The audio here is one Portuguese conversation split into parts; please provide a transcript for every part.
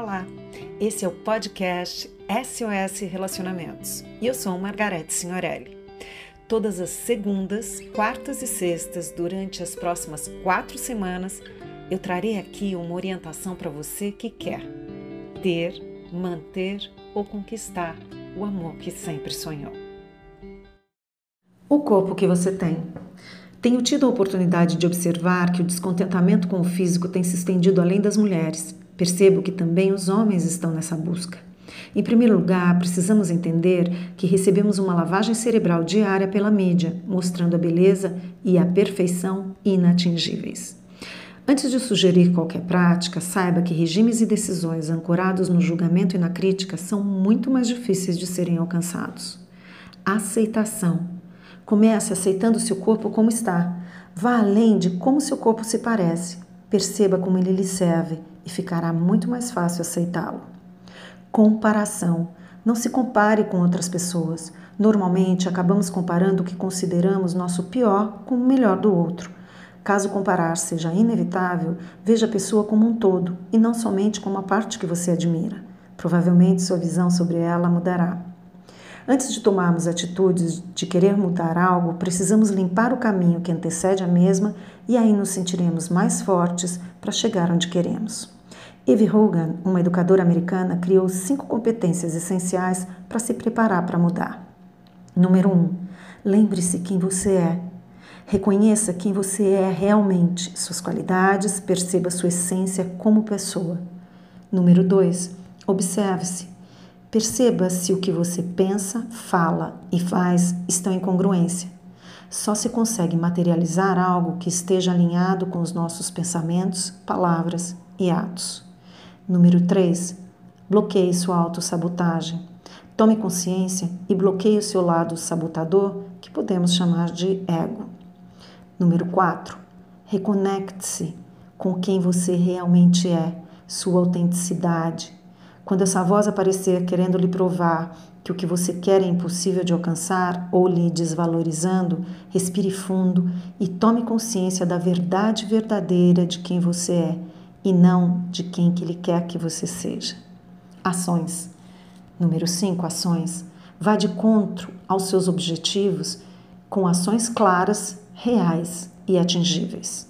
Olá, esse é o podcast SOS Relacionamentos e eu sou Margarete Signorelli. Todas as segundas, quartas e sextas, durante as próximas quatro semanas, eu trarei aqui uma orientação para você que quer ter, manter ou conquistar o amor que sempre sonhou. O corpo que você tem. Tenho tido a oportunidade de observar que o descontentamento com o físico tem se estendido além das mulheres. Percebo que também os homens estão nessa busca. Em primeiro lugar, precisamos entender que recebemos uma lavagem cerebral diária pela mídia, mostrando a beleza e a perfeição inatingíveis. Antes de sugerir qualquer prática, saiba que regimes e decisões ancorados no julgamento e na crítica são muito mais difíceis de serem alcançados. Aceitação Comece aceitando seu corpo como está. Vá além de como seu corpo se parece. Perceba como ele lhe serve e ficará muito mais fácil aceitá-lo. Comparação. Não se compare com outras pessoas. Normalmente acabamos comparando o que consideramos nosso pior com o melhor do outro. Caso comparar seja inevitável, veja a pessoa como um todo e não somente como a parte que você admira. Provavelmente sua visão sobre ela mudará. Antes de tomarmos atitudes de querer mudar algo, precisamos limpar o caminho que antecede a mesma e aí nos sentiremos mais fortes para chegar onde queremos. Eve Hogan, uma educadora americana, criou cinco competências essenciais para se preparar para mudar. Número 1. Um, lembre-se quem você é. Reconheça quem você é realmente, suas qualidades, perceba sua essência como pessoa. Número 2. Observe-se. Perceba se o que você pensa, fala e faz estão em congruência. Só se consegue materializar algo que esteja alinhado com os nossos pensamentos, palavras e atos. Número 3. Bloqueie sua autossabotagem. Tome consciência e bloqueie o seu lado sabotador, que podemos chamar de ego. Número 4. Reconecte-se com quem você realmente é, sua autenticidade, quando essa voz aparecer querendo lhe provar que o que você quer é impossível de alcançar ou lhe desvalorizando, respire fundo e tome consciência da verdade verdadeira de quem você é e não de quem que ele quer que você seja. Ações. Número 5, ações. Vá de encontro aos seus objetivos com ações claras, reais e atingíveis.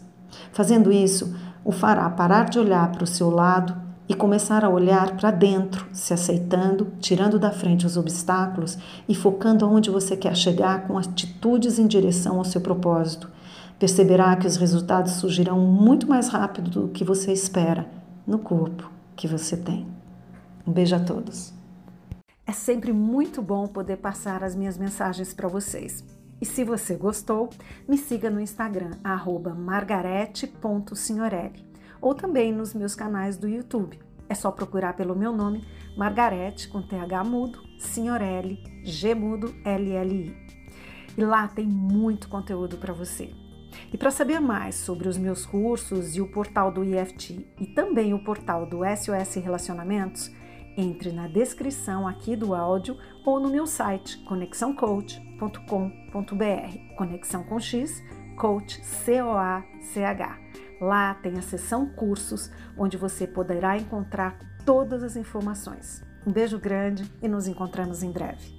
Fazendo isso, o fará parar de olhar para o seu lado e começar a olhar para dentro, se aceitando, tirando da frente os obstáculos e focando aonde você quer chegar com atitudes em direção ao seu propósito. Perceberá que os resultados surgirão muito mais rápido do que você espera no corpo que você tem. Um beijo a todos. É sempre muito bom poder passar as minhas mensagens para vocês. E se você gostou, me siga no Instagram, margarete.signorelli ou também nos meus canais do YouTube. É só procurar pelo meu nome, Margarete, com TH mudo, Signorelli, G mudo, LLI. E lá tem muito conteúdo para você. E para saber mais sobre os meus cursos e o portal do IFT e também o portal do SOS Relacionamentos, entre na descrição aqui do áudio ou no meu site conexãocoach.com.br. Conexão com X, coach C O A C H. Lá tem a seção cursos, onde você poderá encontrar todas as informações. Um beijo grande e nos encontramos em breve.